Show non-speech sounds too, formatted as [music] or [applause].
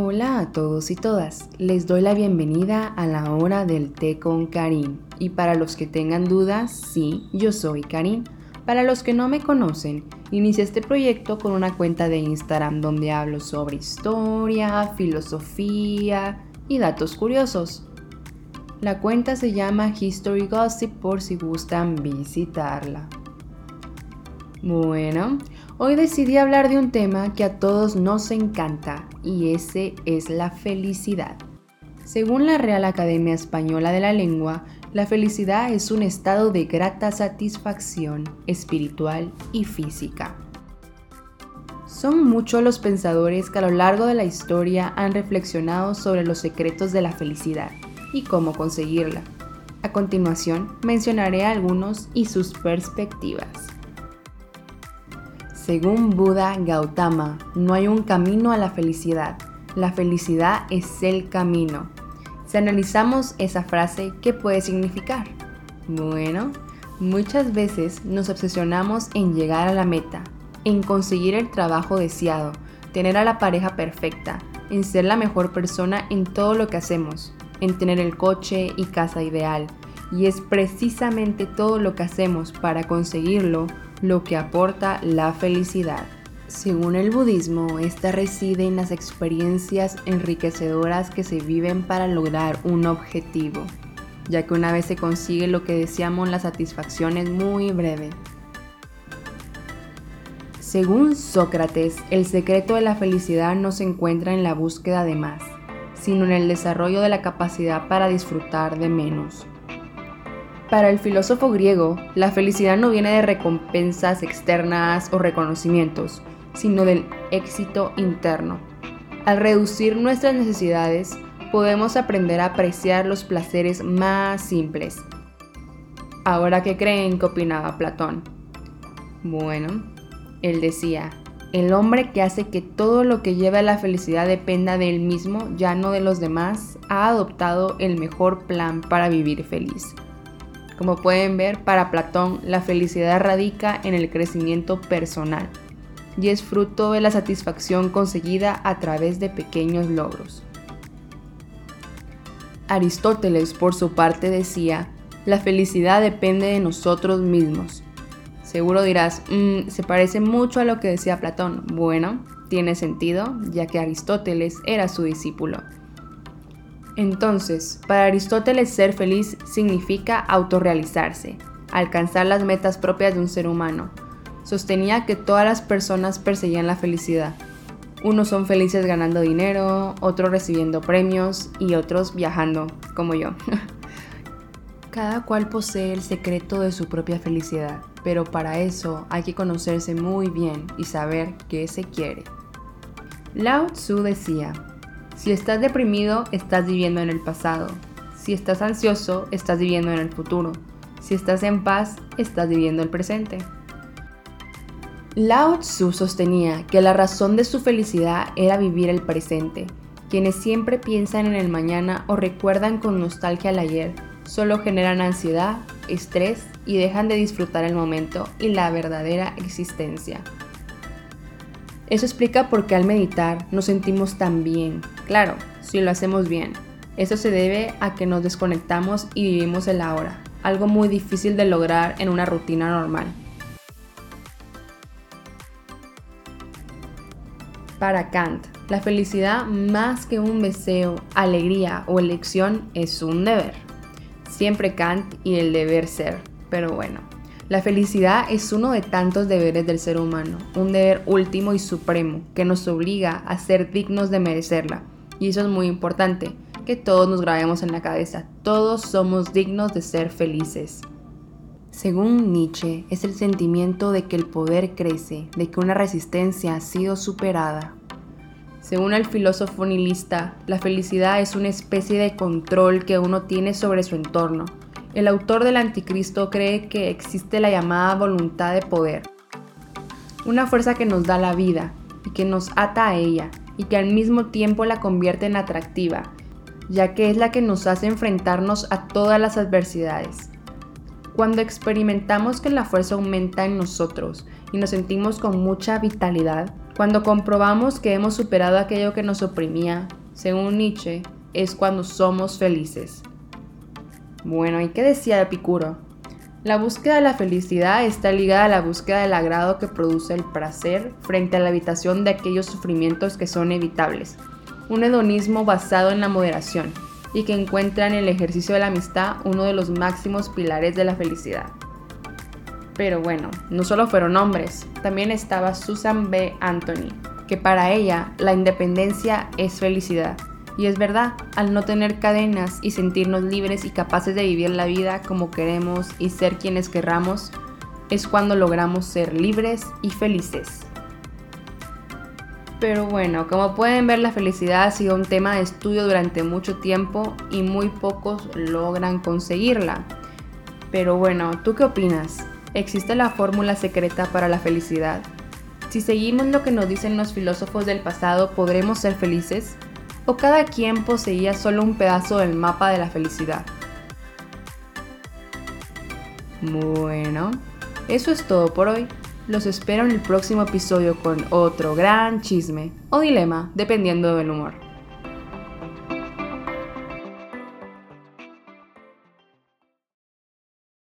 Hola a todos y todas, les doy la bienvenida a la hora del té con Karim. Y para los que tengan dudas, sí, yo soy Karim. Para los que no me conocen, inicié este proyecto con una cuenta de Instagram donde hablo sobre historia, filosofía y datos curiosos. La cuenta se llama History Gossip por si gustan visitarla. Bueno, hoy decidí hablar de un tema que a todos nos encanta y ese es la felicidad. Según la Real Academia Española de la Lengua, la felicidad es un estado de grata satisfacción espiritual y física. Son muchos los pensadores que a lo largo de la historia han reflexionado sobre los secretos de la felicidad y cómo conseguirla. A continuación mencionaré algunos y sus perspectivas. Según Buda Gautama, no hay un camino a la felicidad, la felicidad es el camino. Si analizamos esa frase, ¿qué puede significar? Bueno, muchas veces nos obsesionamos en llegar a la meta, en conseguir el trabajo deseado, tener a la pareja perfecta, en ser la mejor persona en todo lo que hacemos, en tener el coche y casa ideal. Y es precisamente todo lo que hacemos para conseguirlo lo que aporta la felicidad. Según el budismo, esta reside en las experiencias enriquecedoras que se viven para lograr un objetivo, ya que una vez se consigue lo que deseamos, la satisfacción es muy breve. Según Sócrates, el secreto de la felicidad no se encuentra en la búsqueda de más, sino en el desarrollo de la capacidad para disfrutar de menos. Para el filósofo griego, la felicidad no viene de recompensas externas o reconocimientos, sino del éxito interno. Al reducir nuestras necesidades, podemos aprender a apreciar los placeres más simples. Ahora, ¿qué creen que opinaba Platón? Bueno, él decía, el hombre que hace que todo lo que lleva a la felicidad dependa de él mismo, ya no de los demás, ha adoptado el mejor plan para vivir feliz. Como pueden ver, para Platón la felicidad radica en el crecimiento personal y es fruto de la satisfacción conseguida a través de pequeños logros. Aristóteles, por su parte, decía, la felicidad depende de nosotros mismos, Seguro dirás, mm, se parece mucho a lo que decía Platón. Bueno, tiene sentido, ya que Aristóteles era su discípulo. Entonces, para Aristóteles ser feliz significa autorrealizarse, alcanzar las metas propias de un ser humano. Sostenía que todas las personas perseguían la felicidad. Unos son felices ganando dinero, otros recibiendo premios y otros viajando, como yo. [laughs] Cada cual posee el secreto de su propia felicidad, pero para eso hay que conocerse muy bien y saber qué se quiere. Lao Tzu decía, si estás deprimido, estás viviendo en el pasado. Si estás ansioso, estás viviendo en el futuro. Si estás en paz, estás viviendo el presente. Lao Tzu sostenía que la razón de su felicidad era vivir el presente. Quienes siempre piensan en el mañana o recuerdan con nostalgia el ayer solo generan ansiedad, estrés y dejan de disfrutar el momento y la verdadera existencia. Eso explica por qué al meditar nos sentimos tan bien. Claro, si lo hacemos bien. Eso se debe a que nos desconectamos y vivimos el ahora, algo muy difícil de lograr en una rutina normal. Para Kant, la felicidad más que un deseo, alegría o elección es un deber siempre Kant y el deber ser. Pero bueno, la felicidad es uno de tantos deberes del ser humano, un deber último y supremo que nos obliga a ser dignos de merecerla. Y eso es muy importante, que todos nos grabemos en la cabeza, todos somos dignos de ser felices. Según Nietzsche, es el sentimiento de que el poder crece, de que una resistencia ha sido superada. Según el filósofo nihilista, la felicidad es una especie de control que uno tiene sobre su entorno. El autor del Anticristo cree que existe la llamada voluntad de poder, una fuerza que nos da la vida y que nos ata a ella y que al mismo tiempo la convierte en atractiva, ya que es la que nos hace enfrentarnos a todas las adversidades. Cuando experimentamos que la fuerza aumenta en nosotros y nos sentimos con mucha vitalidad, Cuando comprobamos que hemos superado aquello que nos oprimía, según Nietzsche, es cuando somos felices. Bueno, ¿y qué decía Epicuro? La búsqueda de la felicidad está ligada a la búsqueda del agrado que produce el placer frente a la evitación de aquellos sufrimientos que son evitables. Un hedonismo basado en la moderación y que encuentra en el ejercicio de la amistad uno de los máximos pilares de la felicidad. Pero bueno, no solo fueron hombres, también estaba Susan B. Anthony, que para ella la independencia es felicidad. Y es verdad, al no tener cadenas y sentirnos libres y capaces de vivir la vida como queremos y ser quienes querramos, es cuando logramos ser libres y felices. Pero bueno, como pueden ver, la felicidad ha sido un tema de estudio durante mucho tiempo y muy pocos logran conseguirla. Pero bueno, ¿tú qué opinas? ¿Existe la fórmula secreta para la felicidad? Si seguimos lo que nos dicen los filósofos del pasado, ¿podremos ser felices? O cada quien poseía solo un pedazo del mapa de la felicidad. Bueno, eso es todo por hoy. Los espero en el próximo episodio con otro gran chisme o dilema, dependiendo del humor.